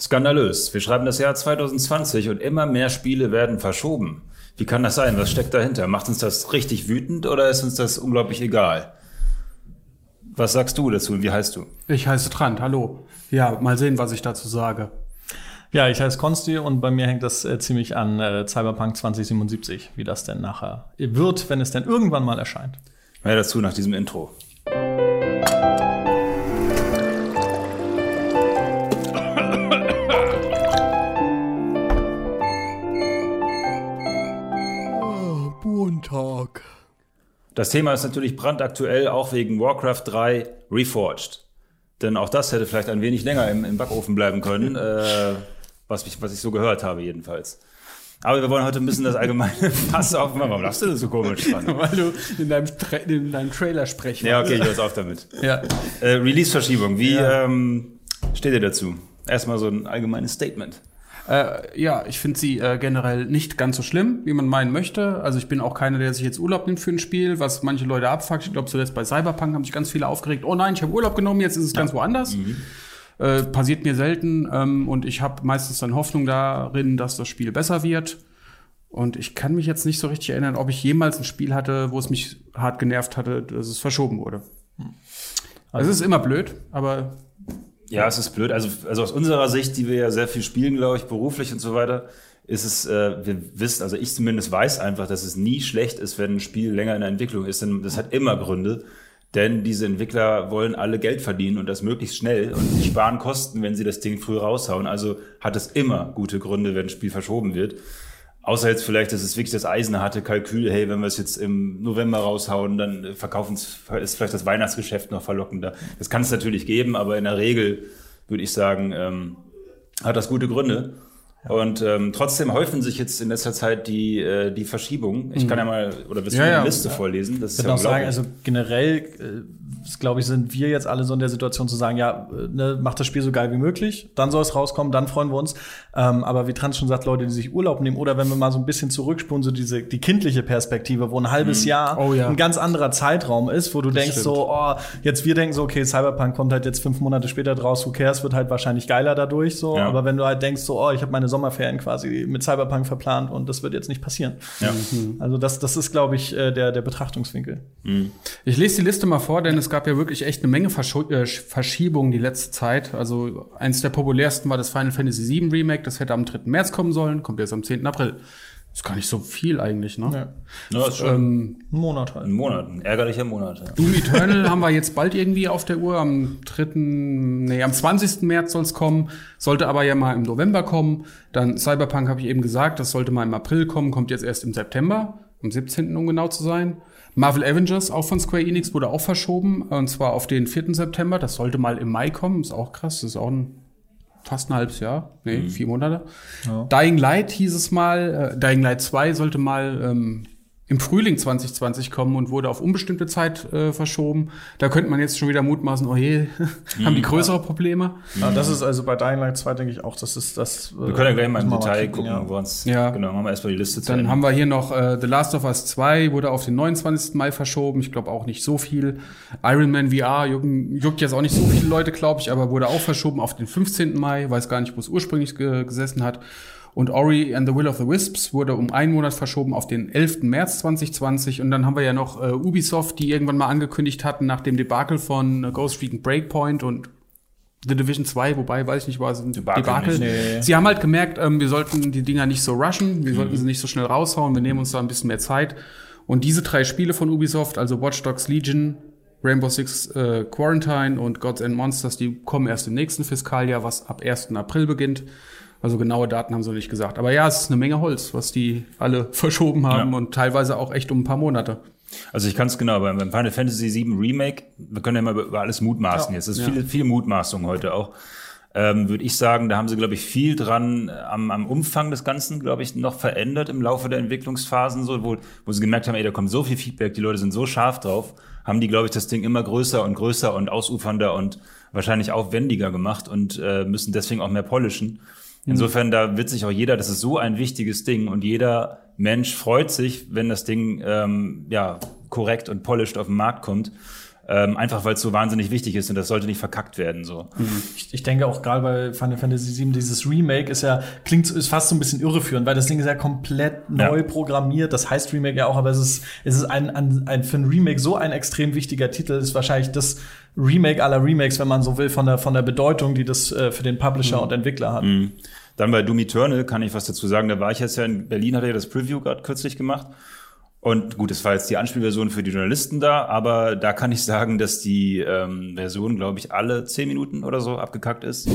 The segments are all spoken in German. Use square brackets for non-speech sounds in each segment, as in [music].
Skandalös. Wir schreiben das Jahr 2020 und immer mehr Spiele werden verschoben. Wie kann das sein? Was steckt dahinter? Macht uns das richtig wütend oder ist uns das unglaublich egal? Was sagst du dazu und wie heißt du? Ich heiße Trant, hallo. Ja, mal sehen, was ich dazu sage. Ja, ich heiße Konsti und bei mir hängt das äh, ziemlich an äh, Cyberpunk 2077, wie das denn nachher wird, wenn es denn irgendwann mal erscheint. Mehr dazu nach diesem Intro. Montag. Das Thema ist natürlich brandaktuell, auch wegen Warcraft 3 Reforged. Denn auch das hätte vielleicht ein wenig länger im, im Backofen bleiben können, [laughs] äh, was, ich, was ich so gehört habe jedenfalls. Aber wir wollen heute ein bisschen das allgemeine [laughs] Fass aufmachen. Warum lachst du das so komisch dran? [laughs] Weil du in deinem, Tra in deinem Trailer sprechen Ja, okay, ich höre auf damit. Ja. Äh, Release-Verschiebung, wie Ja. ähm, steht ihr dazu? Erstmal so ein allgemeines Statement. Äh, ja, ich finde sie äh, generell nicht ganz so schlimm, wie man meinen möchte. Also ich bin auch keiner, der sich jetzt Urlaub nimmt für ein Spiel, was manche Leute abfuckt. Ich glaube, zuletzt bei Cyberpunk haben sich ganz viele aufgeregt. Oh nein, ich habe Urlaub genommen, jetzt ist es ganz woanders. Äh, passiert mir selten ähm, und ich habe meistens dann Hoffnung darin, dass das Spiel besser wird. Und ich kann mich jetzt nicht so richtig erinnern, ob ich jemals ein Spiel hatte, wo es mich hart genervt hatte, dass es verschoben wurde. Also es ist immer blöd, aber Ja, es ist blöd. Also, also aus unserer Sicht, die wir ja sehr viel spielen, glaube ich, beruflich und so weiter, ist es, äh, wir wissen, also ich zumindest weiß einfach, dass es nie schlecht ist, wenn ein Spiel länger in der Entwicklung ist, denn das hat immer Gründe. Denn diese Entwickler wollen alle Geld verdienen und das möglichst schnell und die sparen Kosten, wenn sie das Ding früh raushauen. Also hat es immer gute Gründe, wenn ein Spiel verschoben wird. Außer jetzt vielleicht, dass es wirklich das eisenharte Kalkül, hey, wenn wir es jetzt im November raushauen, dann verkaufen es, ist vielleicht das Weihnachtsgeschäft noch verlockender. Das kann es natürlich geben, aber in der Regel würde ich sagen, ähm, hat das gute Gründe. Und ähm, trotzdem häufen sich jetzt in letzter Zeit die, äh, die Verschiebungen. Ich kann ja mal, oder willst du Ja, eine ja. Liste vorlesen? Das Ich würde auch sagen, also generell, äh, glaube ich, sind wir jetzt alle so in der Situation zu sagen, ja, äh, ne, macht das Spiel so geil wie möglich, dann soll es rauskommen, dann freuen wir uns. Ähm, aber wie Trans schon sagt, Leute, die sich Urlaub nehmen oder wenn wir mal so ein bisschen zurückspulen, so diese die kindliche Perspektive, wo ein halbes Jahr Oh ja. ein ganz anderer Zeitraum ist, wo du denkst stimmt. so, oh, jetzt wir denken so, okay, Cyberpunk kommt halt jetzt fünf Monate später draus, who cares, wird halt wahrscheinlich geiler dadurch so. Ja. Aber wenn du halt denkst so, oh, ich habe meine Sommerferien quasi mit Cyberpunk verplant und das wird jetzt nicht passieren. ja. Also das, das ist, glaube ich, äh, der, der Betrachtungswinkel. Ich lese die Liste mal vor, denn es gab ja wirklich echt eine Menge Verschu äh, Verschiebungen die letzte Zeit. Also eins der populärsten war das Final Fantasy VII Remake, das hätte am 3. März kommen sollen, kommt jetzt am 10. April. Ist gar nicht so viel eigentlich, ne? Ja. Ja, ist schon Ähm, Ein Monat halt. ein Monat, ein ärgerlicher Monat. Ja. Doom Eternal haben wir jetzt bald irgendwie auf der Uhr. Am 3., nee, am 20. März soll es kommen. Sollte aber ja mal im November kommen. Dann Cyberpunk habe ich eben gesagt, das sollte mal im April kommen, kommt jetzt erst im September, am 17. um genau zu sein. Marvel Avengers, auch von Square Enix, wurde auch verschoben, und zwar auf den 4. September. Das sollte mal im Mai kommen, ist auch krass, das ist auch ein, fast ein halbes Jahr, nee, vier Monate. Dying Light hieß es mal, äh, Dying Light 2 sollte mal ähm, im Frühling 2020 kommen und wurde auf unbestimmte Zeit äh, verschoben. Da könnte man jetzt schon wieder mutmaßen, oh je, [laughs] haben die größere Probleme. Ja, das ist also bei Dying Light 2, denke ich auch, das ist das. Wir können ja gleich mal im Detail kicken, gucken, ja. wo uns, Ja. genau, machen wir erstmal die Liste zu Dann haben wir hier noch äh, The Last of Us 2, wurde auf den 29. Mai verschoben. Ich glaube auch nicht so viel. Iron Man VR jucken, juckt jetzt auch nicht so viele Leute, glaube ich, aber wurde auch verschoben auf den 15. Mai. Weiß gar nicht, wo es ursprünglich ge gesessen hat. Und Ori and the Will of the Wisps wurde um einen Monat verschoben auf den 11. März 2020. Und dann haben wir ja noch äh, Ubisoft, die irgendwann mal angekündigt hatten, nach dem Debakel von äh, Ghost Recon Breakpoint und The Division 2, wobei, weiß ich nicht, war es ein Debakel Debakel. Nee. Sie haben halt gemerkt, ähm, wir sollten die Dinger nicht so rushen, wir sollten sie nicht so schnell raushauen, wir nehmen uns da ein bisschen mehr Zeit. Und diese drei Spiele von Ubisoft, also Watch Dogs Legion, Rainbow Six äh, Quarantine und Gods and Monsters, die kommen erst im nächsten Fiskaljahr, was ab 1. April beginnt. Also genaue Daten haben sie nicht gesagt. Aber ja, es ist eine Menge Holz, was die alle [laughs] verschoben haben Ja. und teilweise auch echt um ein paar Monate. Also ich kann es genau, beim, Final Fantasy VII Remake, wir können ja mal über, alles mutmaßen Ja. jetzt. Es ist Ja. viele, viele Mutmaßungen heute auch. Ähm, Würde ich sagen, da haben sie, glaube ich, viel dran äh, am, am Umfang des Ganzen, glaube ich, noch verändert im Laufe der Entwicklungsphasen, so, wo, wo sie gemerkt haben, ey, da kommt so viel Feedback, die Leute sind so scharf drauf, haben die, glaube ich, das Ding immer größer und größer und ausufernder und wahrscheinlich aufwendiger gemacht und äh, müssen deswegen auch mehr polischen. Insofern, da wird sich auch jeder, das ist so ein wichtiges Ding und jeder Mensch freut sich, wenn das Ding ähm, ja korrekt und polished auf den Markt kommt. Ähm, einfach weil es so wahnsinnig wichtig ist und das sollte nicht verkackt werden. So. Ich, ich denke auch gerade bei Final Fantasy VII, dieses Remake ist ja, klingt, ist fast so ein bisschen irreführend, weil das Ding ist ja komplett neu Ja. programmiert. Das heißt Remake ja auch, aber es ist, es ist ein, ein, ein, für ein Remake so ein extrem wichtiger Titel, ist wahrscheinlich das Remake aller Remakes, wenn man so will, von der, von der Bedeutung, die das äh, für den Publisher und Entwickler hat. Dann bei Doom Eternal kann ich was dazu sagen. Da war ich jetzt ja in Berlin, hatte ja das Preview gerade kürzlich gemacht. Und gut, es war jetzt die Anspielversion für die Journalisten da, aber da kann ich sagen, dass die ähm, Version, glaube ich, alle zehn Minuten oder so abgekackt ist.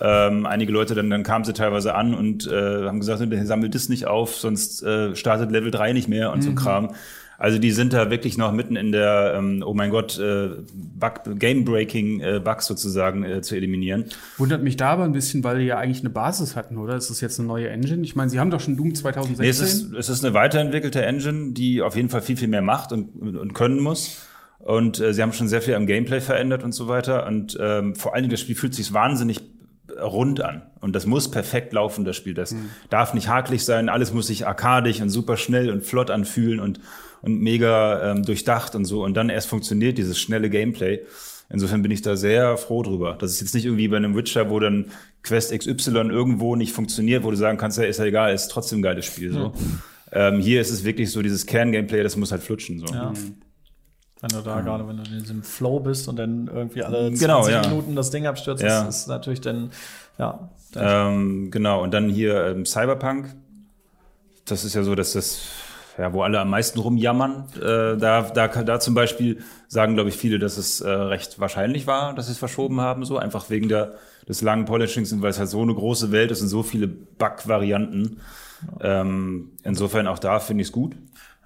Ähm, einige Leute, dann, dann kamen sie teilweise an und äh, haben gesagt, sammelt das nicht auf, sonst äh, startet Level 3 nicht mehr und so ein Kram. Also die sind da wirklich noch mitten in der, ähm, oh mein Gott, äh, Bug, Game-Breaking äh, Bugs sozusagen äh, zu eliminieren. Wundert mich da aber ein bisschen, weil die ja eigentlich eine Basis hatten, oder? Ist das jetzt eine neue Engine? Ich meine, sie haben doch schon Doom 2016. Nee, es ist, es ist eine weiterentwickelte Engine, die auf jeden Fall viel, viel mehr macht und, und können muss. Und äh, sie haben schon sehr viel am Gameplay verändert und so weiter. Und ähm, vor allen Dingen, das Spiel fühlt sich wahnsinnig rund an. Und das muss perfekt laufen, das Spiel. Das darf nicht hakelig sein, alles muss sich arkadig und super schnell und flott anfühlen und, und mega ähm, durchdacht und so. Und dann erst funktioniert dieses schnelle Gameplay. Insofern bin ich da sehr froh drüber. Das ist jetzt nicht irgendwie bei einem Witcher, wo dann Quest XY irgendwo nicht funktioniert, wo du sagen kannst, ja, ist ja egal, ist trotzdem ein geiles Spiel. So. Ähm, hier ist es wirklich so dieses Kern-Gameplay, das muss halt flutschen. So. Ja. Wenn du da gerade, wenn du in diesem Flow bist und dann irgendwie alle 20 Genau, ja. Minuten das Ding abstürzt, Ja. das ist natürlich dann, ja. Ähm, genau, und dann hier ähm, Cyberpunk. Das ist ja so, dass das, ja, wo alle am meisten rumjammern. Äh, da, da, da zum Beispiel sagen, glaube ich, viele, dass es äh, recht wahrscheinlich war, dass sie es verschoben haben, so einfach wegen der, des langen Polishings und weil es halt so eine große Welt ist und so viele Bug-Varianten. Ähm, insofern auch da finde ich es gut.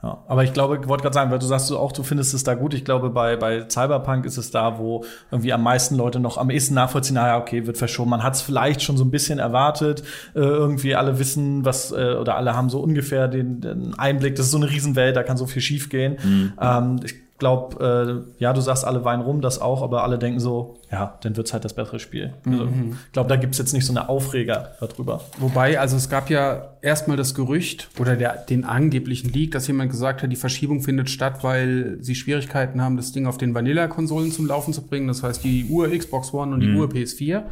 Ja, aber ich glaube, ich wollte gerade sagen, weil du sagst du auch, du findest es da gut. Ich glaube, bei, bei Cyberpunk ist es da, wo irgendwie am meisten Leute noch am ehesten nachvollziehen, ah ja, okay, wird verschoben. Man hat es vielleicht schon so ein bisschen erwartet. Äh, irgendwie alle wissen, was, äh, oder alle haben so ungefähr den, den Einblick, das ist so eine Riesenwelt, da kann so viel schief gehen. Ähm, ich glaube, äh, ja, du sagst, alle weinen rum, das auch, aber alle denken so, ja, dann wird's halt das bessere Spiel. Also, ich glaube, da gibt's jetzt nicht so eine Aufreger darüber. Wobei, also es gab ja erstmal das Gerücht oder der, den angeblichen Leak, dass jemand gesagt hat, die Verschiebung findet statt, weil sie Schwierigkeiten haben, das Ding auf den Vanilla-Konsolen zum Laufen zu bringen. Das heißt, die Ur Xbox One und die Ur PS4.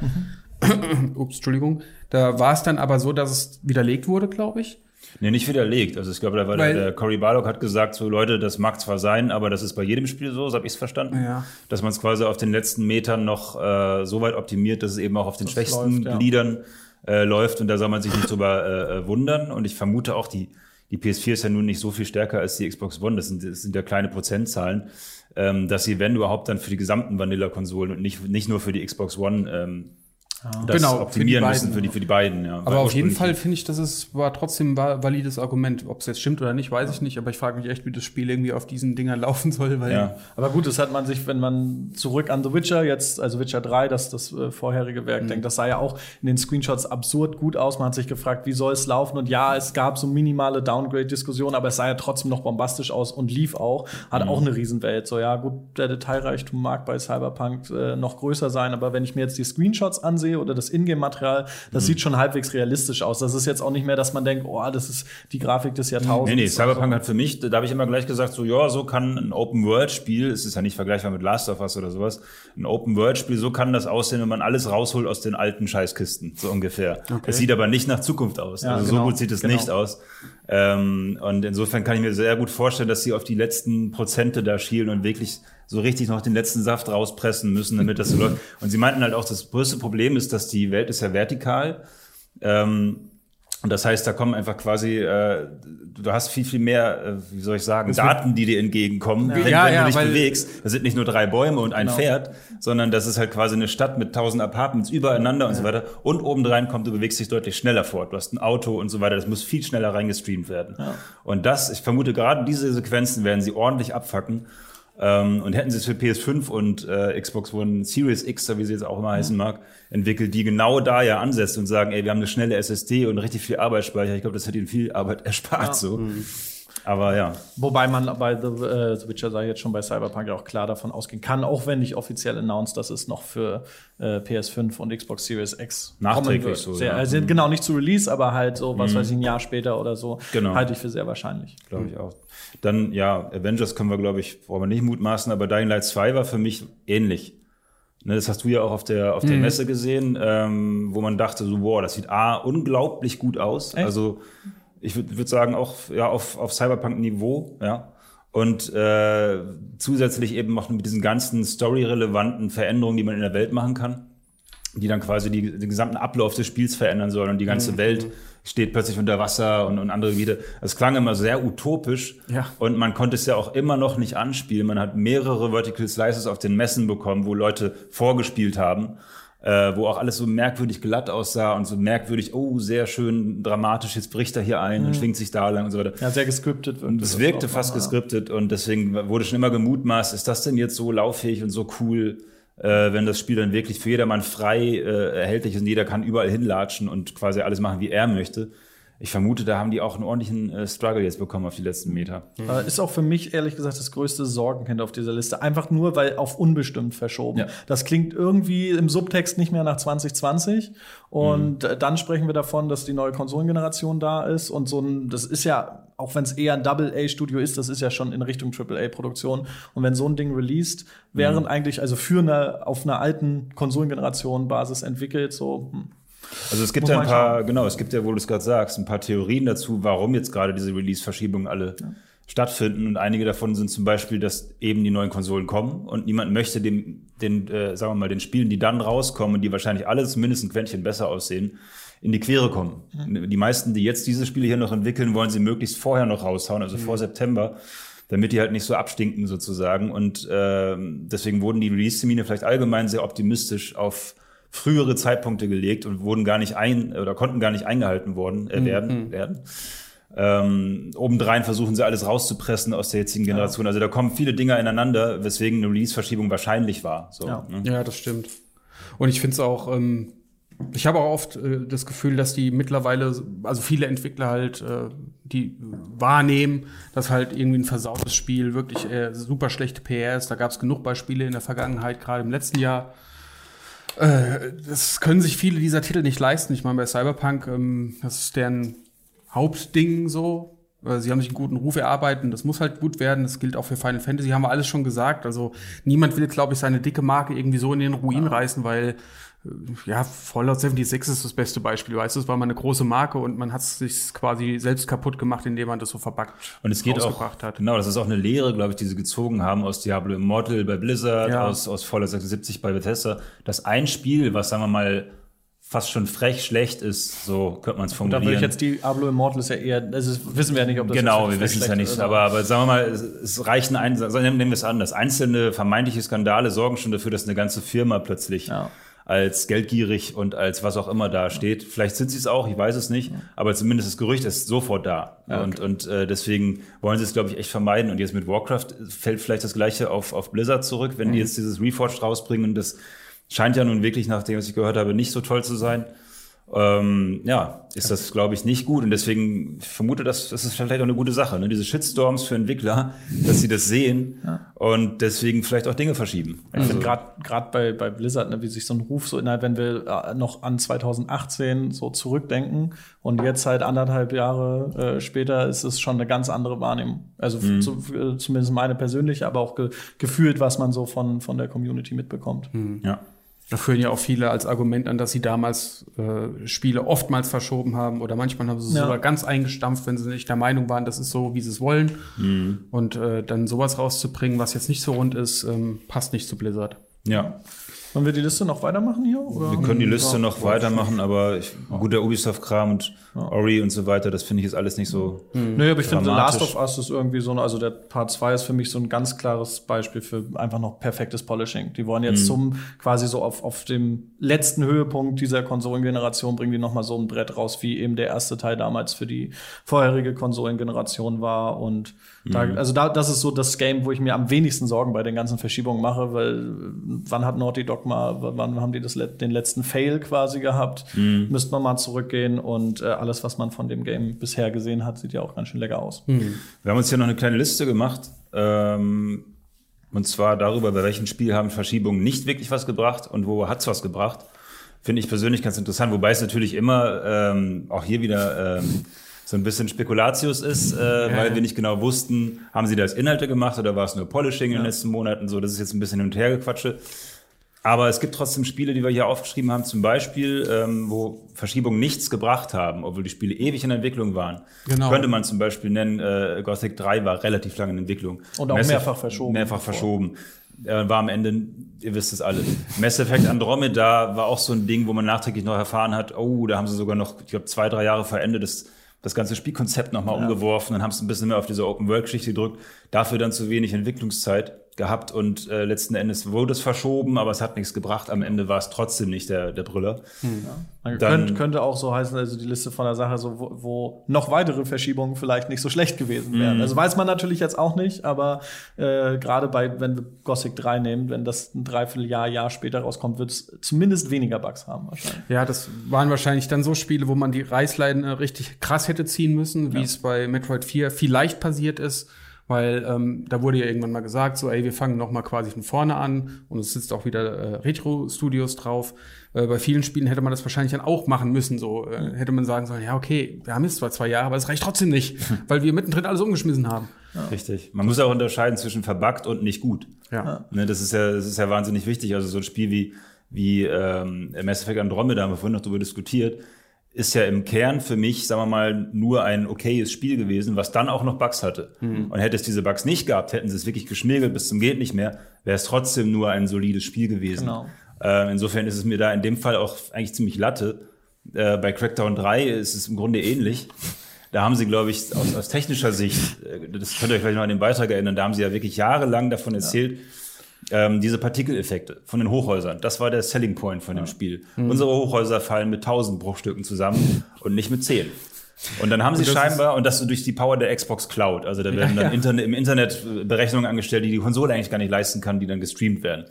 [coughs] Ups, Entschuldigung. Da war es dann aber so, dass es widerlegt wurde, glaube ich. Nee, nicht widerlegt. Also ich glaube, da war Weil- der Cory Barlog hat gesagt, so Leute, das mag zwar sein, aber das ist bei jedem Spiel so, so habe ich es verstanden. Ja. Dass man es quasi auf den letzten Metern noch äh, so weit optimiert, dass es eben auch auf den schwächsten läuft, ja. Gliedern äh, läuft und da soll man sich nicht drüber äh, äh, wundern. Und ich vermute auch, die, die PS4 ist ja nun nicht so viel stärker als die Xbox One, das sind, das sind ja kleine Prozentzahlen, ähm, dass sie, wenn überhaupt, dann für die gesamten Vanilla-Konsolen und nicht, nicht nur für die Xbox One ähm, das Genau, für die optimieren beiden, müssen für die, für die beiden. Ja. Aber auf jeden Fall finde ich, das ist, war trotzdem ein va- valides Argument. Ob es jetzt stimmt oder nicht, weiß ich nicht. Aber ich frage mich echt, wie das Spiel irgendwie auf diesen Dingern [laughs] laufen soll, weil Ja. Aber gut, das hat man sich, wenn man zurück an The Witcher, jetzt, also Witcher 3, das, das äh, vorherige Werk, denkt, das sah ja auch in den Screenshots absurd gut aus. Man hat sich gefragt, wie soll es laufen? Und ja, es gab so minimale Downgrade-Diskussionen, aber es sah ja trotzdem noch bombastisch aus und lief auch. Hat auch eine Riesenwelt. So, ja, gut, der Detailreichtum mag bei Cyberpunk äh, noch größer sein, aber wenn ich mir jetzt die Screenshots ansehe oder das Ingame-Material, das sieht schon halbwegs realistisch aus. Das ist jetzt auch nicht mehr, dass man denkt, oh, das ist die Grafik des Jahrtausends. Nee, nee, Cyberpunk hat für mich, da habe ich immer gleich gesagt, so, ja, so kann ein Open-World-Spiel, es ist ja nicht vergleichbar mit Last of Us oder sowas, ein Open-World-Spiel, so kann das aussehen, wenn man alles rausholt aus den alten Scheißkisten, so ungefähr. Es sieht aber nicht nach Zukunft aus. Ja, also genau, so gut sieht es genau. nicht aus. Ähm, und insofern kann ich mir sehr gut vorstellen, dass sie auf die letzten Prozente da schielen und wirklich so richtig noch den letzten Saft rauspressen müssen, damit das so läuft. Und sie meinten halt auch, das größte Problem ist, dass die Welt ist ja vertikal. Ähm, und das heißt, da kommen einfach quasi, äh, du hast viel, viel mehr, äh, wie soll ich sagen, Daten, die dir entgegenkommen, wenn, Ja, wenn ja, du dich bewegst. Das sind nicht nur drei Bäume und ein Genau. Pferd, sondern das ist halt quasi eine Stadt mit tausend Apartments übereinander und so weiter. Und obendrein kommt, du bewegst dich deutlich schneller fort. Du hast ein Auto und so weiter. Das muss viel schneller reingestreamt werden. Und das, ich vermute, gerade diese Sequenzen werden sie ordentlich abfacken. Ähm, und hätten sie es für PS5 und äh, Xbox One Series X, wie sie jetzt auch immer heißen mag, entwickelt, die genau da ja ansetzt und sagen, ey, wir haben eine schnelle SSD und richtig viel Arbeitsspeicher. Ich glaube, das hätte ihnen viel Arbeit [laughs] erspart. So. Aber ja. Wobei man bei The, äh, The Witcher sei jetzt schon bei Cyberpunk ja auch klar davon ausgehen kann, auch wenn nicht offiziell announced, dass es noch für äh, PS5 und Xbox Series X Nachträglich so, Sehr, ja. also genau, nicht zu Release, aber halt so, was weiß ich, ein Jahr später oder so, Genau. halte ich für sehr wahrscheinlich. Glaube ich auch. Dann, ja, Avengers können wir, glaube ich, brauchen wir nicht mutmaßen, aber Dying Light 2 war für mich ähnlich. Ne, das hast du ja auch auf der, auf der Messe gesehen, ähm, wo man dachte, so, wow, das sieht A, unglaublich gut aus. Echt? Also, ich würde würd sagen, auch ja, auf, auf Cyberpunk-Niveau, ja. Und äh, zusätzlich eben noch mit diesen ganzen story-relevanten Veränderungen, die man in der Welt machen kann, die dann quasi die, den gesamten Ablauf des Spiels verändern sollen und die ganze Welt steht plötzlich unter Wasser und, und andere Gebiete. Es klang immer sehr utopisch Ja. und man konnte es ja auch immer noch nicht anspielen. Man hat mehrere Vertical Slices auf den Messen bekommen, wo Leute vorgespielt haben, äh, wo auch alles so merkwürdig glatt aussah und so merkwürdig, oh, sehr schön dramatisch, jetzt bricht er hier ein und schwingt sich da lang und so weiter. Ja, sehr gescriptet. Und es wirkte fast geskriptet und deswegen wurde schon immer gemutmaßt, ist das denn jetzt so lauffähig und so cool, äh, wenn das Spiel dann wirklich für jedermann frei äh, erhältlich ist und jeder kann überall hinlatschen und quasi alles machen, wie er möchte. Ich vermute, da haben die auch einen ordentlichen äh, Struggle jetzt bekommen auf die letzten Meter. Äh, Ist auch für mich ehrlich gesagt das größte Sorgenkind auf dieser Liste. Einfach nur, weil auf unbestimmt verschoben. Ja. Das klingt irgendwie im Subtext nicht mehr nach 2020. Und äh, dann sprechen wir davon, dass die neue Konsolengeneration da ist. Und so ein, das ist ja, auch wenn es eher ein Double-A-Studio ist, das ist ja schon in Richtung Triple-A-Produktion. Und wenn so ein Ding released, während eigentlich, also für eine, auf einer alten Konsolengeneration Basis entwickelt, so, hm. Also es gibt Muss ja ein paar, genau, es gibt ja, wo du es gerade sagst, ein paar Theorien dazu, warum jetzt gerade diese Release-Verschiebungen alle stattfinden. Und einige davon sind zum Beispiel, dass eben die neuen Konsolen kommen und niemand möchte dem, den, äh, sagen wir mal, den Spielen, die dann rauskommen und die wahrscheinlich alle zumindest ein Quäntchen besser aussehen, in die Quere kommen. Die meisten, die jetzt diese Spiele hier noch entwickeln, wollen sie möglichst vorher noch raushauen, also vor September damit die halt nicht so abstinken sozusagen. Und ähm, deswegen wurden die Release-Termine vielleicht allgemein sehr optimistisch auf frühere Zeitpunkte gelegt und wurden gar nicht ein oder konnten gar nicht eingehalten worden äh, werden. werden. Ähm, obendrein versuchen sie alles rauszupressen aus der jetzigen Generation. Also da kommen viele Dinge ineinander, weswegen eine Release-Verschiebung wahrscheinlich war. So, Ja. ne? Ja, das stimmt. Und ich finde es auch, ähm, ich habe auch oft äh, das Gefühl, dass die mittlerweile, also viele Entwickler halt, äh, die wahrnehmen, dass halt irgendwie ein versautes Spiel wirklich äh, super schlechte PR ist. Da gab es genug Beispiele in der Vergangenheit, gerade im letzten Jahr. Äh, das können sich viele dieser Titel nicht leisten. Ich meine, bei Cyberpunk, ähm, das ist deren Hauptding so. Äh, Sie haben sich einen guten Ruf erarbeitet und das muss halt gut werden. Das gilt auch für Final Fantasy, haben wir alles schon gesagt. Also niemand will, glaube ich, seine dicke Marke irgendwie so in den Ruin reißen, weil äh, ja, Fallout 76 ist das beste Beispiel, weißt du, es war mal eine große Marke und man hat es sich quasi selbst kaputt gemacht, indem man das so verpackt Und es geht auch, hat. genau, das ist auch eine Lehre, glaube ich, die sie gezogen haben aus Diablo Immortal bei Blizzard, Ja. aus, aus Fallout 76 bei Bethesda, dass ein Spiel, was, sagen wir mal, fast schon frech schlecht ist, so könnte man es Da formulieren. würde ich jetzt Diablo Immortal ist ja eher, das ist, wissen wir ja nicht, ob das Genau, wir wissen es ja nicht. Aber, aber sagen wir mal, es, es reichen ein, sagen- nehmen wir es anders. Einzelne vermeintliche Skandale sorgen schon dafür, dass eine ganze Firma plötzlich Ja. als geldgierig und als was auch immer da steht. Vielleicht sind sie es auch, ich weiß es nicht, aber zumindest das Gerücht ist sofort da. Und, und äh, deswegen wollen sie es, glaube ich, echt vermeiden. Und jetzt mit Warcraft fällt vielleicht das Gleiche auf, auf Blizzard zurück, wenn die jetzt dieses Reforged rausbringen. Und das scheint ja nun wirklich, nach dem, was ich gehört habe, nicht so toll zu sein. Ähm, ja, ist das, glaube ich, nicht gut. Und deswegen ich vermute, dass das ist vielleicht auch eine gute Sache. Ne? Diese Shitstorms für Entwickler, [laughs] dass sie das sehen und deswegen vielleicht auch Dinge verschieben. Ich finde gerade gerade bei, bei Blizzard, ne, wie sich so ein Ruf so innerhalb, wenn wir äh, noch an 2018 so zurückdenken und jetzt halt anderthalb Jahre äh, später ist es schon eine ganz andere Wahrnehmung. Also f- zu, äh, zumindest meine persönliche, aber auch ge gefühlt, was man so von, von der Community mitbekommt. Ja. Da führen ja auch viele als Argument an, dass sie damals äh, Spiele oftmals verschoben haben oder manchmal haben sie es Ja. sogar ganz eingestampft, wenn sie nicht der Meinung waren, das ist so, wie sie es wollen. Mhm. Und äh, dann sowas rauszubringen, was jetzt nicht so rund ist, ähm, passt nicht zu Blizzard. Ja. Wollen wir die Liste noch weitermachen hier? Oder? Wir können die Liste noch weitermachen, aber ich, gut, der Ubisoft-Kram und Ori und so weiter, das finde ich jetzt alles nicht so. Nö, aber ich finde, The. Last of Us ist irgendwie so, eine- also der Part 2 ist für mich so ein ganz klares Beispiel für einfach noch perfektes Polishing. Die wollen jetzt zum, quasi so auf, auf dem letzten Höhepunkt dieser Konsolengeneration bringen die noch mal so ein Brett raus, wie eben der erste Teil damals für die vorherige Konsolengeneration war. Und da, also da, das ist so das Game, wo ich mir am wenigsten Sorgen bei den ganzen Verschiebungen mache, weil wann hat Naughty Dog Dogma, wann haben die das, den letzten Fail quasi gehabt? Mhm. Müsste man mal zurückgehen und äh, alles, was man von dem Game bisher gesehen hat, sieht ja auch ganz schön lecker aus. Mhm. Wir haben uns hier noch eine kleine Liste gemacht. Ähm, und zwar darüber, bei welchen Spielen haben Verschiebungen nicht wirklich was gebracht und wo hat es was gebracht. Finde ich persönlich ganz interessant, wobei es natürlich immer ähm, auch hier wieder ähm, so ein bisschen Spekulatius ist, äh, weil wir nicht genau wussten, haben sie das Inhalte gemacht oder war es nur Polishing ja. in den letzten Monaten? So, das ist jetzt ein bisschen hin und her gequatsche. Aber es gibt trotzdem Spiele, die wir hier aufgeschrieben haben, zum Beispiel, ähm, wo Verschiebungen nichts gebracht haben, obwohl die Spiele ewig in Entwicklung waren. Genau. Könnte man zum Beispiel nennen, äh, Gothic 3 war relativ lange in Entwicklung. Und auch Massive, mehrfach verschoben. Mehrfach verschoben. Äh, war am Ende, ihr wisst es alle. Mass Effect Andromeda war auch so ein Ding, wo man nachträglich noch erfahren hat, oh, da haben sie sogar noch, ich glaube, zwei, drei Jahre vor Ende des das ganze Spielkonzept nochmal ja. umgeworfen, dann haben sie ein bisschen mehr auf diese Open-World-Geschichte gedrückt, dafür dann zu wenig Entwicklungszeit gehabt und äh, letzten Endes wurde es verschoben, aber es hat nichts gebracht. Am Ende war es trotzdem nicht der, der Brüller. Hm. Ja. Dann, könnte, könnte auch so heißen, also die Liste von der Sache, so, wo, wo noch weitere Verschiebungen vielleicht nicht so schlecht gewesen wären. Mhm. Also weiß man natürlich jetzt auch nicht, aber äh, gerade bei, wenn wir Gothic 3 nehmen, wenn das ein Dreivierteljahr, Jahr später rauskommt, wird es zumindest weniger Bugs haben wahrscheinlich. Ja, das waren wahrscheinlich dann so Spiele, wo man die Reißleine richtig krass hätte ziehen müssen, wie ja. es bei Metroid 4 vielleicht passiert ist weil ähm, da wurde ja irgendwann mal gesagt, so, ey, wir fangen noch mal quasi von vorne an und es sitzt auch wieder äh, Retro-Studios drauf. Äh, bei vielen Spielen hätte man das wahrscheinlich dann auch machen müssen, so äh, hätte man sagen sollen, ja, okay, wir haben jetzt zwar zwei Jahre, aber es reicht trotzdem nicht, [laughs] weil wir mittendrin alles umgeschmissen haben. Ja. Richtig. Man muss auch unterscheiden zwischen verbuggt und nicht gut. Ja. Ne, das ist ja, das ist ja wahnsinnig wichtig. Also so ein Spiel wie, wie ähm, Mass Effect Andromeda haben wir vorhin noch darüber diskutiert ist ja im Kern für mich, sagen wir mal, nur ein okayes Spiel gewesen, was dann auch noch Bugs hatte. Mhm. Und hätte es diese Bugs nicht gehabt, hätten sie es wirklich geschmirgelt bis zum geht nicht mehr, wäre es trotzdem nur ein solides Spiel gewesen. Genau. Äh, insofern ist es mir da in dem Fall auch eigentlich ziemlich Latte. Äh, bei Crackdown 3 ist es im Grunde ähnlich. Da haben sie, glaube ich, aus, aus technischer Sicht, äh, das könnt ihr euch vielleicht noch an den Beitrag erinnern, da haben sie ja wirklich jahrelang davon erzählt, ja ähm, diese Partikeleffekte von den Hochhäusern, das war der Selling Point von dem Spiel. Mhm. Unsere Hochhäuser fallen mit 1000 Bruchstücken zusammen [laughs] und nicht mit 10. Und dann haben sie scheinbar, und das durch die Power der Xbox Cloud, also da werden dann ja. Internet, im Internet Berechnungen angestellt, die die Konsole eigentlich gar nicht leisten kann, die dann gestreamt werden.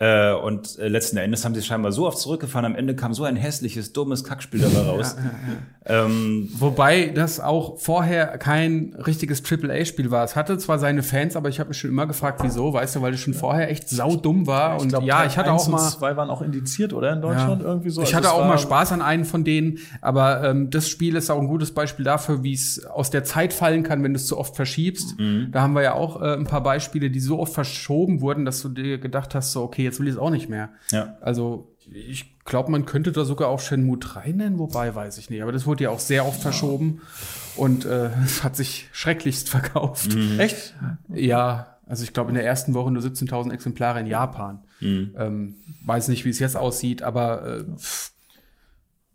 Äh, und äh, letzten Endes haben sie scheinbar so oft zurückgefahren. Am Ende kam so ein hässliches, dummes Kackspiel dabei raus. Ja, ja, ja. Ähm, Wobei das auch vorher kein richtiges AAA-Spiel war. Es hatte zwar seine Fans, aber ich habe mich schon immer gefragt, wieso. Weißt du, weil es schon vorher echt saudumm war. Ich und glaub, ja, ich hatte auch mal. zwei waren auch indiziert, oder in Deutschland irgendwie so. Ich also hatte auch mal Spaß an einem von denen. Aber ähm, das Spiel ist auch ein gutes Beispiel dafür, wie es aus der Zeit fallen kann, wenn du es zu oft verschiebst. Mhm. Da haben wir ja auch äh, ein paar Beispiele, die so oft verschoben wurden, dass du dir gedacht hast, so okay jetzt will ich es auch nicht mehr. Ja. Also ich glaube, man könnte da sogar auch Shenmue 3 nennen, wobei weiß ich nicht. Aber das wurde ja auch sehr oft verschoben und äh, [laughs] es hat sich schrecklichst verkauft. Mhm. Echt? Ja. Also ich glaube in der ersten Woche nur 17.000 Exemplare in Japan. Mhm. Ähm, weiß nicht, wie es jetzt aussieht, aber äh,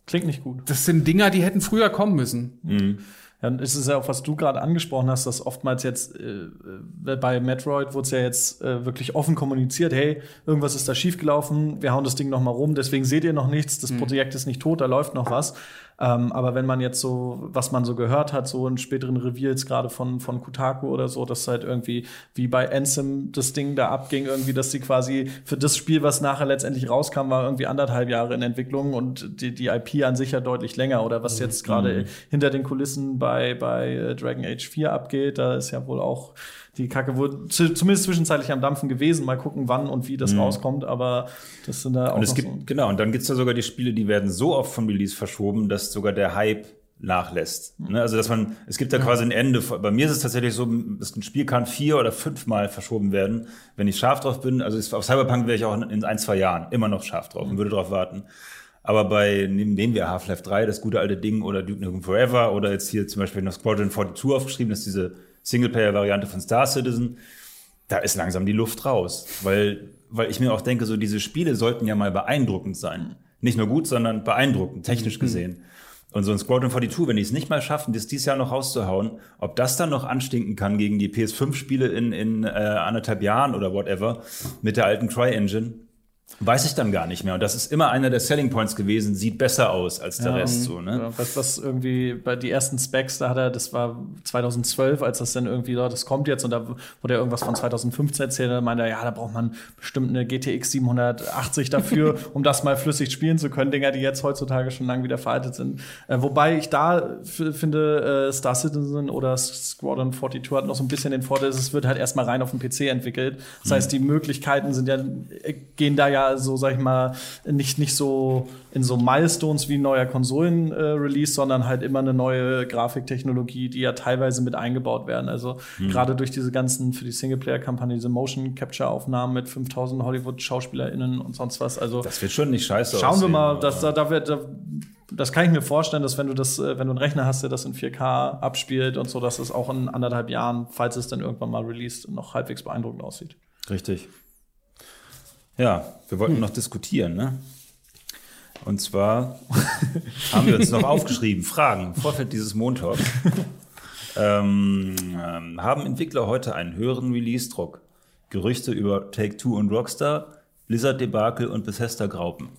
klingt nicht gut. Das sind Dinger, die hätten früher kommen müssen. Mhm. Dann ist es ja auch, was du gerade angesprochen hast, dass oftmals jetzt äh, äh, bei Metroid wurde es ja jetzt äh, wirklich offen kommuniziert, hey, irgendwas ist da schiefgelaufen, wir hauen das Ding noch mal rum, deswegen seht ihr noch nichts, das mhm. Projekt ist nicht tot, da läuft noch was. Ähm, aber wenn man jetzt so, was man so gehört hat, so in späteren Reveals gerade von, von Kotaku oder so, dass halt irgendwie wie bei Ansem das Ding da abging, irgendwie, dass sie quasi für das Spiel, was nachher letztendlich rauskam, war irgendwie anderthalb Jahre in Entwicklung und die, die IP an sich ja deutlich länger. Oder was jetzt gerade mhm. hinter den Kulissen bei, bei äh, Dragon Age 4 abgeht, da ist ja wohl auch die Kacke wohl zumindest zwischenzeitlich am Dampfen gewesen. Mal gucken, wann und wie das mhm. rauskommt, aber das sind da auch. Und es gibt, so genau, und dann gibt's da sogar die Spiele, die werden so oft vom Release verschoben, dass sogar der Hype nachlässt. Mhm. Also dass man, es gibt da ja. quasi ein Ende. Bei mir ist es tatsächlich so, ein Spiel kann vier oder fünfmal verschoben werden, wenn ich scharf drauf bin. Also auf Cyberpunk wäre ich auch in ein, zwei Jahren immer noch scharf drauf mhm. und würde drauf warten. Aber bei, nehmen wir Half-Life 3, das gute alte Ding, oder Duke Nukem Forever, oder jetzt hier zum Beispiel noch Squadron 42 aufgeschrieben, das ist diese Singleplayer-Variante von Star Citizen, da ist langsam die Luft raus. Weil, weil ich mir auch denke, so diese Spiele sollten ja mal beeindruckend sein. Nicht nur gut, sondern beeindruckend, technisch mhm. gesehen. Und so ein Squadron 42, wenn die es nicht mal schaffen, das dieses Jahr noch rauszuhauen, ob das dann noch anstinken kann gegen die PS5-Spiele in, in äh, anderthalb Jahren oder whatever mit der alten Cry-Engine, weiß ich dann gar nicht mehr. Und das ist immer einer der Selling Points gewesen, sieht besser aus als der Ja, Rest. So, ne? Ja, was, was irgendwie bei die ersten Specs, da hat er, das war 2012, als das dann irgendwie, so, das kommt jetzt und da wurde er irgendwas von 2015 erzählt, da meinte er, ja, da braucht man bestimmt eine GTX 780 dafür, [laughs] um das mal flüssig spielen zu können. Dinger, die jetzt heutzutage schon lang wieder veraltet sind. Äh, wobei ich da finde, äh, Star Citizen oder Squadron 42 hat noch so ein bisschen den Vorteil, es wird halt erstmal rein auf dem PC entwickelt. Das heißt, die Möglichkeiten sind ja, äh, gehen da ja so, sag ich mal, nicht, nicht so in so Milestones wie ein neuer Konsolen-Release, sondern halt immer eine neue Grafiktechnologie, die ja teilweise mit eingebaut werden. Also gerade durch diese ganzen, für die Singleplayer-Kampagne, diese Motion-Capture-Aufnahmen mit 5000 Hollywood-SchauspielerInnen und sonst was. Also Das wird schon nicht scheiße schauen wir aussehen, mal, aber- dass da, da wird, da, das kann ich mir vorstellen, dass wenn du das, äh, wenn du einen Rechner hast, der das in 4K abspielt und so, dass es auch in anderthalb Jahren, falls es dann irgendwann mal released, noch halbwegs beeindruckend aussieht. Richtig. Ja, wir wollten noch diskutieren, ne? Und zwar [laughs] haben wir uns noch aufgeschrieben, Fragen im Vorfeld dieses Montags. [laughs] ähm, ähm, haben Entwickler heute einen höheren Release-Druck? Gerüchte über Take-Two und Rockstar, Blizzard-Debakel und Bethesda-Graupen.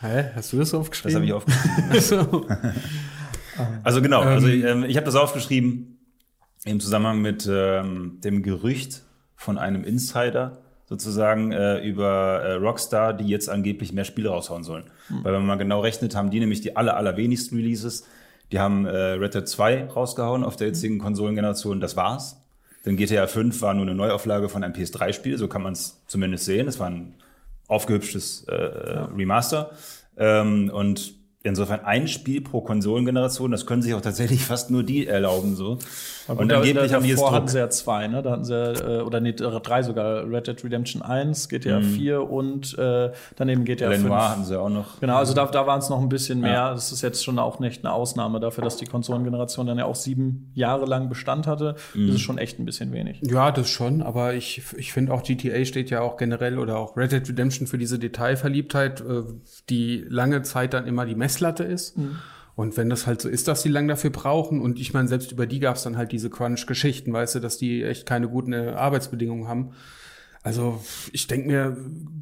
Hä? Hast du das Das aufgeschrieben? habe ich aufgeschrieben. aufgeschrieben. Also genau, also ähm, ich habe das aufgeschrieben im Zusammenhang mit ähm, dem Gerücht von einem Insider sozusagen äh, über äh, Rockstar, die jetzt angeblich mehr Spiele raushauen sollen. Weil wenn man mal genau rechnet, haben die nämlich die aller, allerwenigsten Releases. Die haben äh, Red Dead 2 rausgehauen auf der jetzigen Konsolengeneration, das war's. Denn GTA 5 war nur eine Neuauflage von einem PS3-Spiel, so kann man es zumindest sehen. Es war ein aufgehübschtes äh, Remaster. Ähm, und insofern ein Spiel pro Konsolengeneration, das können sich auch tatsächlich [laughs] fast nur die erlauben so. Und angeblich haben die jetzt davor hatten sie ja zwei, ne? Da hatten sie äh, oder nee, drei sogar Red Dead Redemption 1, GTA 4 und äh, daneben GTA 5. Lenoir hatten sie auch noch. Genau, also da, da waren es noch ein bisschen mehr. Ja. Das ist jetzt schon auch nicht eine Ausnahme dafür, dass die Konsolengeneration dann ja auch sieben Jahre lang Bestand hatte. Mhm. Das ist schon echt ein bisschen wenig. Ja, das schon, aber ich, ich finde auch GTA steht ja auch generell oder auch Red Dead Redemption für diese Detailverliebtheit, äh, die lange Zeit dann immer die Messlatte ist. Und wenn das halt so ist, dass die lang dafür brauchen, und ich meine, selbst über die gab es dann halt diese Crunch-Geschichten, weißt du, dass die echt keine guten äh, Arbeitsbedingungen haben. Also ich denke mir,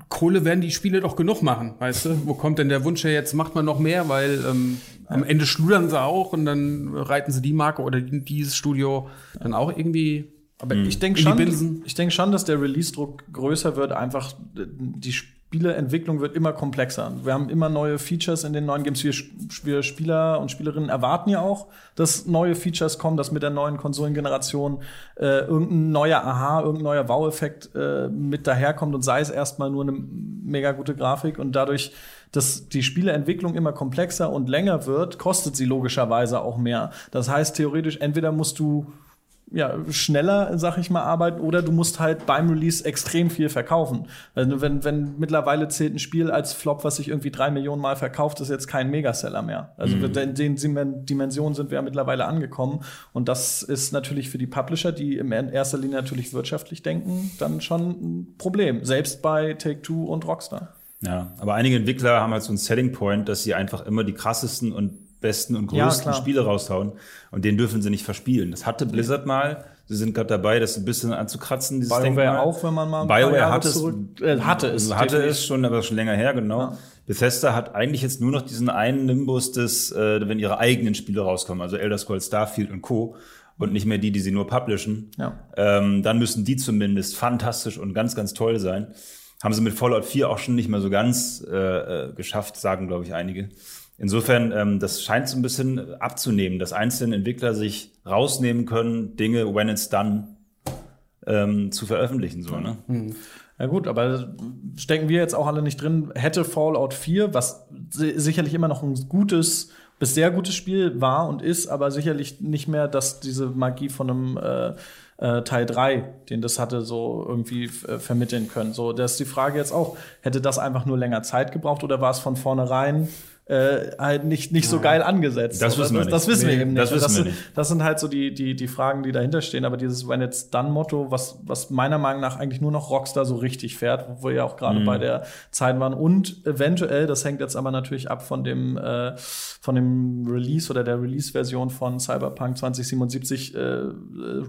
Kohle werden die Spiele doch genug machen, weißt du? Wo kommt denn der Wunsch her, jetzt macht man noch mehr, weil ähm, am Ende schludern sie auch und dann reiten sie die Marke oder die- dieses Studio dann auch irgendwie Aber ich denke schon, ich denke schon, dass der Release-Druck größer wird. Einfach die Spieleentwicklung wird immer komplexer. Wir haben immer neue Features in den neuen Games. Wir, wir Spieler und Spielerinnen erwarten ja auch, dass neue Features kommen, dass mit der neuen Konsolengeneration äh, irgendein neuer Aha, irgendein neuer Wow-Effekt äh, mit daherkommt und sei es erstmal nur eine mega gute Grafik und dadurch dass die Spieleentwicklung immer komplexer und länger wird, kostet sie logischerweise auch mehr. Das heißt, theoretisch, entweder musst du ja, schneller, sag ich mal, arbeiten oder du musst halt beim Release extrem viel verkaufen. Also wenn, wenn mittlerweile zählt ein Spiel als Flop, was sich irgendwie drei Millionen Mal verkauft, ist jetzt kein Megaseller mehr. Also in den Dimen- Dimensionen sind wir ja mittlerweile angekommen. Und das ist natürlich für die Publisher, die in erster Linie natürlich wirtschaftlich denken, dann schon ein Problem. Selbst bei Take-Two und Rockstar. Ja, aber einige Entwickler haben halt so einen Selling Point, dass sie einfach immer die krassesten und besten und Ja, größten klar. Spiele raushauen und den dürfen sie nicht verspielen. Das hatte Blizzard mal. Sie sind gerade dabei, das ein bisschen anzukratzen, dieses BioWare Denkmal. auch, wenn man mal BioWare hatte es, äh, hatte es, hatte definitiv. es schon, aber schon länger her, genau. Ja. Bethesda hat eigentlich jetzt nur noch diesen einen Nimbus des, äh, wenn ihre eigenen Spiele rauskommen, also Elder Scrolls, Starfield und Co. Und nicht mehr die, die sie nur publishen. Ja. Ähm, dann müssen die zumindest fantastisch und ganz, ganz toll sein. Haben sie mit Fallout 4 auch schon nicht mehr so ganz äh, äh, geschafft, sagen, glaube ich, einige. Insofern, ähm, das scheint so ein bisschen abzunehmen, dass einzelne Entwickler sich rausnehmen können, Dinge, when it's done, ähm, zu veröffentlichen. So, ne? Ja gut, aber stecken wir jetzt auch alle nicht drin. Hätte Fallout 4, was si- sicherlich immer noch ein gutes bis sehr gutes Spiel war und ist, aber sicherlich nicht mehr, dass diese Magie von einem äh, äh, Teil 3, den das hatte, so irgendwie äh, vermitteln können. So, das ist die Frage jetzt auch, hätte das einfach nur länger Zeit gebraucht oder war es von vornherein äh, halt nicht, nicht so geil angesetzt? Das wissen wir das, das nicht. wissen wir Nee, eben nicht. das wissen wir sind, nicht. das sind halt so die, die, die Fragen, die dahinter stehen. Aber dieses When It's Done-Motto, was, was meiner Meinung nach eigentlich nur noch Rockstar so richtig fährt, wo wir ja auch gerade Mhm. bei der Zeit waren. Und eventuell, das hängt jetzt aber natürlich ab von dem, äh, von dem Release oder der Release-Version von Cyberpunk 2077 äh,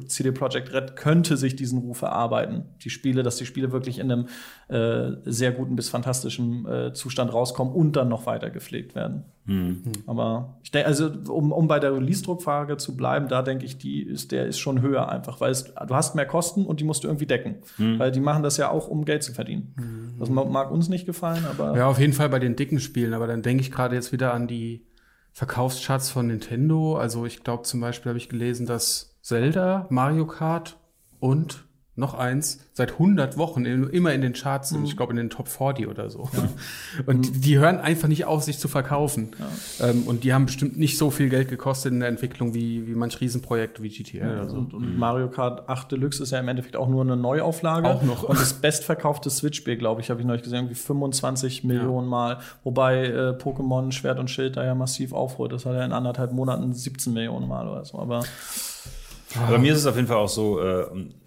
CD Projekt Red könnte sich diesen Ruf erarbeiten. Die Spiele, dass die Spiele wirklich in einem äh, sehr guten bis fantastischen äh, Zustand rauskommen und dann noch weiter gepflegt werden. Mhm. Aber ich denke, also um, um bei der Release-Druckfrage zu bleiben, da denke ich, die ist, der ist schon höher einfach, weil es, du hast mehr Kosten und die musst du irgendwie decken. Mhm. Weil die machen das ja auch, um Geld zu verdienen. Mhm. Das mag uns nicht gefallen, aber. Ja, auf jeden Fall bei den dicken Spielen, aber dann denke ich gerade jetzt wieder an die Verkaufscharts von Nintendo. Also ich glaube zum Beispiel habe ich gelesen, dass Zelda, Mario Kart und noch eins, seit 100 Wochen in, immer in den Charts sind, mhm. ich glaube in den Top 40 oder so. Ja. [laughs] Und mhm. die, hören einfach nicht auf, sich zu verkaufen. Ja. Ähm, und die haben bestimmt nicht so viel Geld gekostet in der Entwicklung wie, wie manch Riesenprojekt wie GTA. Ja, so. und, und, Mario Kart 8 Deluxe ist ja im Endeffekt auch nur eine Neuauflage. Auch noch. Und das bestverkaufte Switch-Spiel, glaube ich, habe ich neulich gesehen, irgendwie 25 Millionen Mal. Wobei äh, Pokémon Schwert und Schild da ja massiv aufholt. Das hat ja in anderthalb Monaten 17 Millionen Mal oder so. Aber aber mir ist es auf jeden Fall auch so, äh,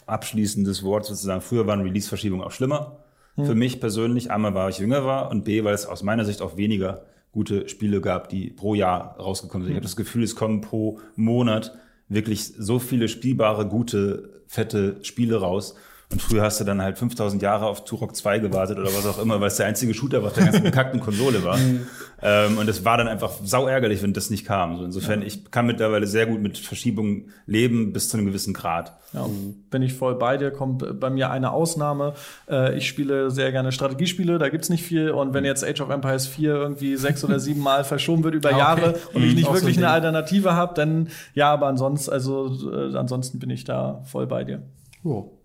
abschließendes Wort sozusagen. Früher waren Release-Verschiebungen auch schlimmer. Hm. Für mich persönlich. Einmal, weil ich jünger war und B, weil es aus meiner Sicht auch weniger gute Spiele gab, die pro Jahr rausgekommen sind. Hm. Ich habe das Gefühl, es kommen pro Monat wirklich so viele spielbare, gute, fette Spiele raus. Und früher hast du dann halt 5000 Jahre auf Turok 2 gewartet oder was auch immer, weil es der einzige Shooter war, der ganzen bekackten Konsole war. [laughs] Mhm. ähm, und es war dann einfach sau ärgerlich, wenn das nicht kam. So insofern, ja. ich kann mittlerweile sehr gut mit Verschiebungen leben bis zu einem gewissen Grad. Ja, bin ich voll bei dir. Kommt bei mir eine Ausnahme. Äh, ich spiele sehr gerne Strategiespiele, da gibt's nicht viel. Und wenn jetzt Age of Empires 4 irgendwie sechs oder sieben Mal verschoben wird über [laughs] okay. Jahre und ich mhm. nicht wirklich so eine Alternative habe, dann ja, aber ansonsten, also äh, ansonsten bin ich da voll bei dir. Oh.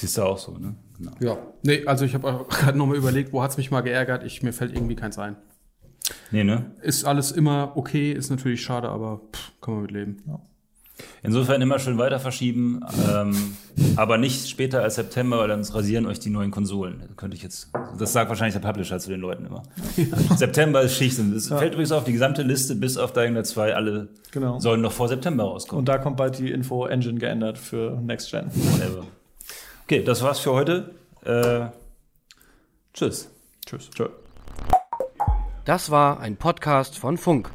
Siehst du auch so, ne? Genau. Ja. Nee, also ich habe [laughs] gerade noch mal überlegt, wo hat's mich mal geärgert? Ich, mir fällt irgendwie keins ein. Nee, ne? Ist alles immer okay, ist natürlich schade, aber pff, kann man mit leben. Ja. Insofern immer schön weiter verschieben, ähm, aber nicht später als September, weil dann rasieren euch die neuen Konsolen. Das könnte ich jetzt. Das sagt wahrscheinlich der Publisher zu den Leuten immer. Ja. September ist Schicht. Und es ja. fällt übrigens auf die gesamte Liste bis auf Dying 2, alle genau. sollen noch vor September rauskommen. Und da kommt bald die Info-Engine geändert für Next Gen. Whatever. Okay, das war's für heute. Äh, tschüss. Tschüss. Tschüss. Das war ein Podcast von Funk.